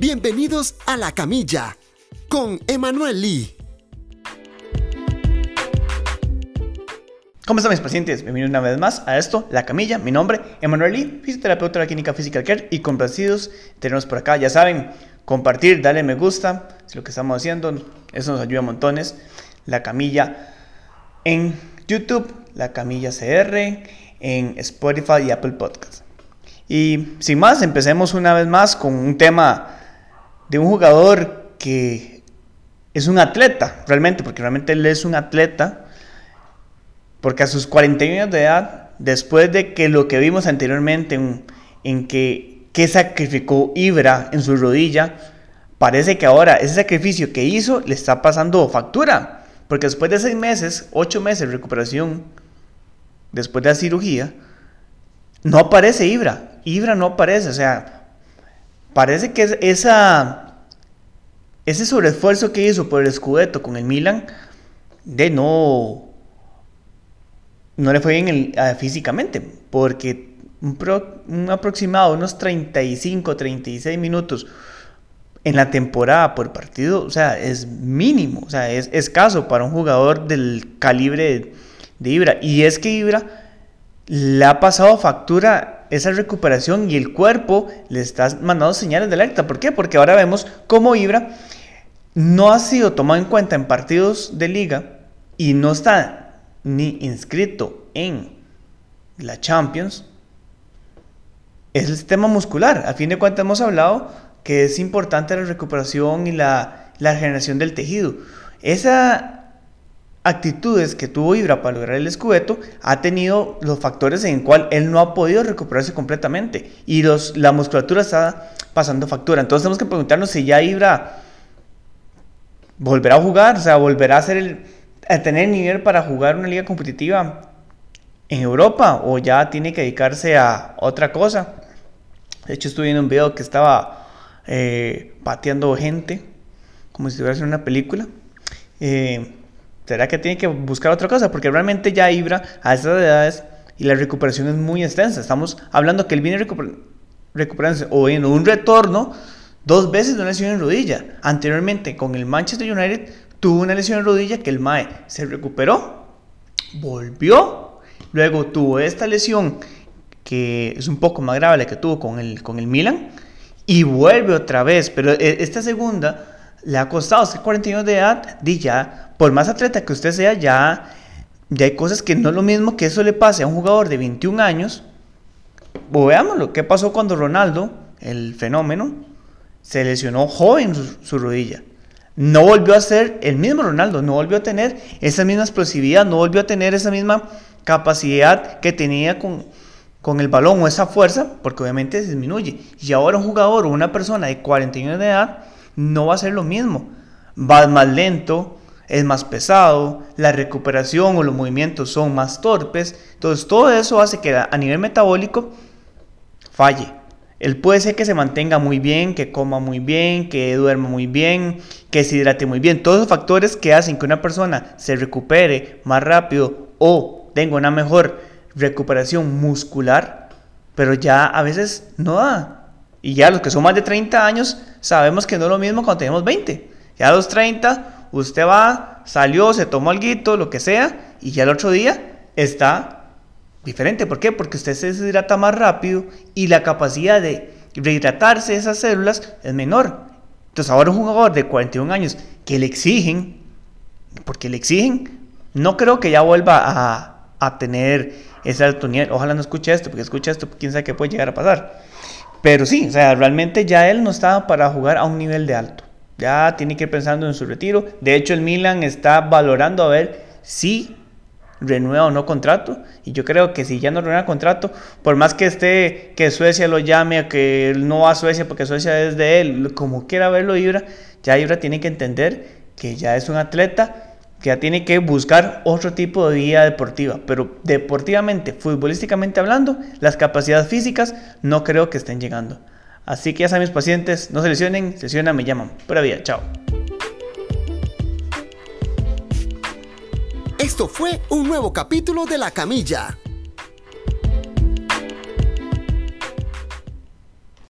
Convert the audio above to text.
Bienvenidos a La Camilla con Emanuel Lee. ¿Cómo están mis pacientes? Bienvenidos una vez más a esto, La Camilla. Mi nombre, Emanuel Lee, fisioterapeuta de la Clínica Physical Care y complacidos tenernos por acá. Ya saben, compartir, darle me gusta, es lo que estamos haciendo, eso nos ayuda a montones. La Camilla en YouTube, La Camilla CR, en Spotify y Apple Podcasts. Y sin más, empecemos una vez más con un tema de un jugador que es un atleta, realmente, porque realmente él es un atleta, porque a sus 41 años de edad, después de que lo que vimos anteriormente en, que, que sacrificó Ibra en su rodilla, parece que ahora ese sacrificio que hizo le está pasando factura, porque después de seis meses, ocho meses de recuperación, después de la cirugía, no aparece Ibra, Ibra no aparece, o sea, Parece que esa, ese sobreesfuerzo que hizo por el Scudetto con el Milan, de no, no le fue bien físicamente, porque un, un aproximado, unos 35, 36 minutos en la temporada por partido, o sea, es mínimo, o sea, es escaso para un jugador del calibre de Ibra. Y es que Ibra le ha pasado factura esa recuperación y el cuerpo le está mandando señales de alerta. ¿Por qué? Porque ahora vemos cómo Ibra no ha sido tomado en cuenta en partidos de liga y no está ni inscrito en la Champions. Es el sistema muscular. A fin de cuentas hemos hablado que es importante la recuperación y la, la generación del tejido. Esa actitudes que tuvo Ibra para lograr el escudeto ha tenido los factores en el cual él no ha podido recuperarse completamente y los, la musculatura está pasando factura. Entonces tenemos que preguntarnos si ya Ibra volverá a jugar, o sea, volverá a, ser el, a tener nivel para jugar una liga competitiva en Europa o ya tiene que dedicarse a otra cosa. De hecho, estuve viendo un video que estaba eh, pateando gente como si estuviera haciendo una película. Eh, ¿Será que tiene que buscar otra cosa? Porque realmente ya Ibra a estas edades y la recuperación es muy extensa. Estamos hablando que él viene recuperándose o en un retorno dos veces de una lesión en rodilla. Anteriormente con el Manchester United tuvo una lesión en rodilla que el MAE se recuperó, volvió, luego tuvo esta lesión que es un poco más grave la que tuvo con el, con el Milan y vuelve otra vez. Pero e, esta segunda le ha costado, es 41 de edad, di ya, por más atleta que usted sea, ya, ya hay cosas que no es lo mismo que eso le pase a un jugador de 21 años. O veámoslo, ¿qué pasó cuando Ronaldo, el fenómeno, se lesionó joven su, rodilla? No volvió a ser el mismo Ronaldo, no volvió a tener esa misma explosividad, no volvió a tener esa misma capacidad que tenía con, con el balón o esa fuerza, porque obviamente disminuye. Y ahora un jugador o una persona de 41 de edad no va a ser lo mismo. Va más lento, es más pesado, la recuperación o los movimientos son más torpes. Entonces todo eso hace que a nivel metabólico falle. Él puede ser que se mantenga muy bien, que coma muy bien, que duerma muy bien, que se hidrate muy bien. Todos los factores que hacen que una persona se recupere más rápido o tenga una mejor recuperación muscular, pero ya a veces no da. Y ya los que son más de 30 años sabemos que no es lo mismo cuando tenemos 20. Ya a los 30 usted va, salió, se tomó algo, lo que sea, y ya el otro día está diferente. ¿Por qué? Porque usted se deshidrata más rápido y la capacidad de rehidratarse esas células es menor. Entonces ahora un jugador de 41 años que le exigen, porque le exigen, no creo que ya vuelva a, a tener ese alto nivel. Ojalá no escuche esto, porque escucha esto, quién sabe qué puede llegar a pasar. Pero sí, o sea, realmente ya él no estaba para jugar a un nivel de alto. Ya tiene que ir pensando en su retiro. De hecho, el Milan está valorando a ver si renueva o no contrato. Y yo creo que si ya no renueva contrato, por más que esté, que Suecia lo llame, que no va a Suecia porque Suecia es de él, como quiera verlo Ibra, ya Ibra tiene que entender que ya es un atleta que ya tiene que buscar otro tipo de vida deportiva. Pero deportivamente, futbolísticamente hablando, las capacidades físicas no creo que estén llegando. Así que ya saben mis pacientes, no se lesionen, se lesionan, me llaman. Pura vida, chao. Esto fue un nuevo capítulo de La Camilla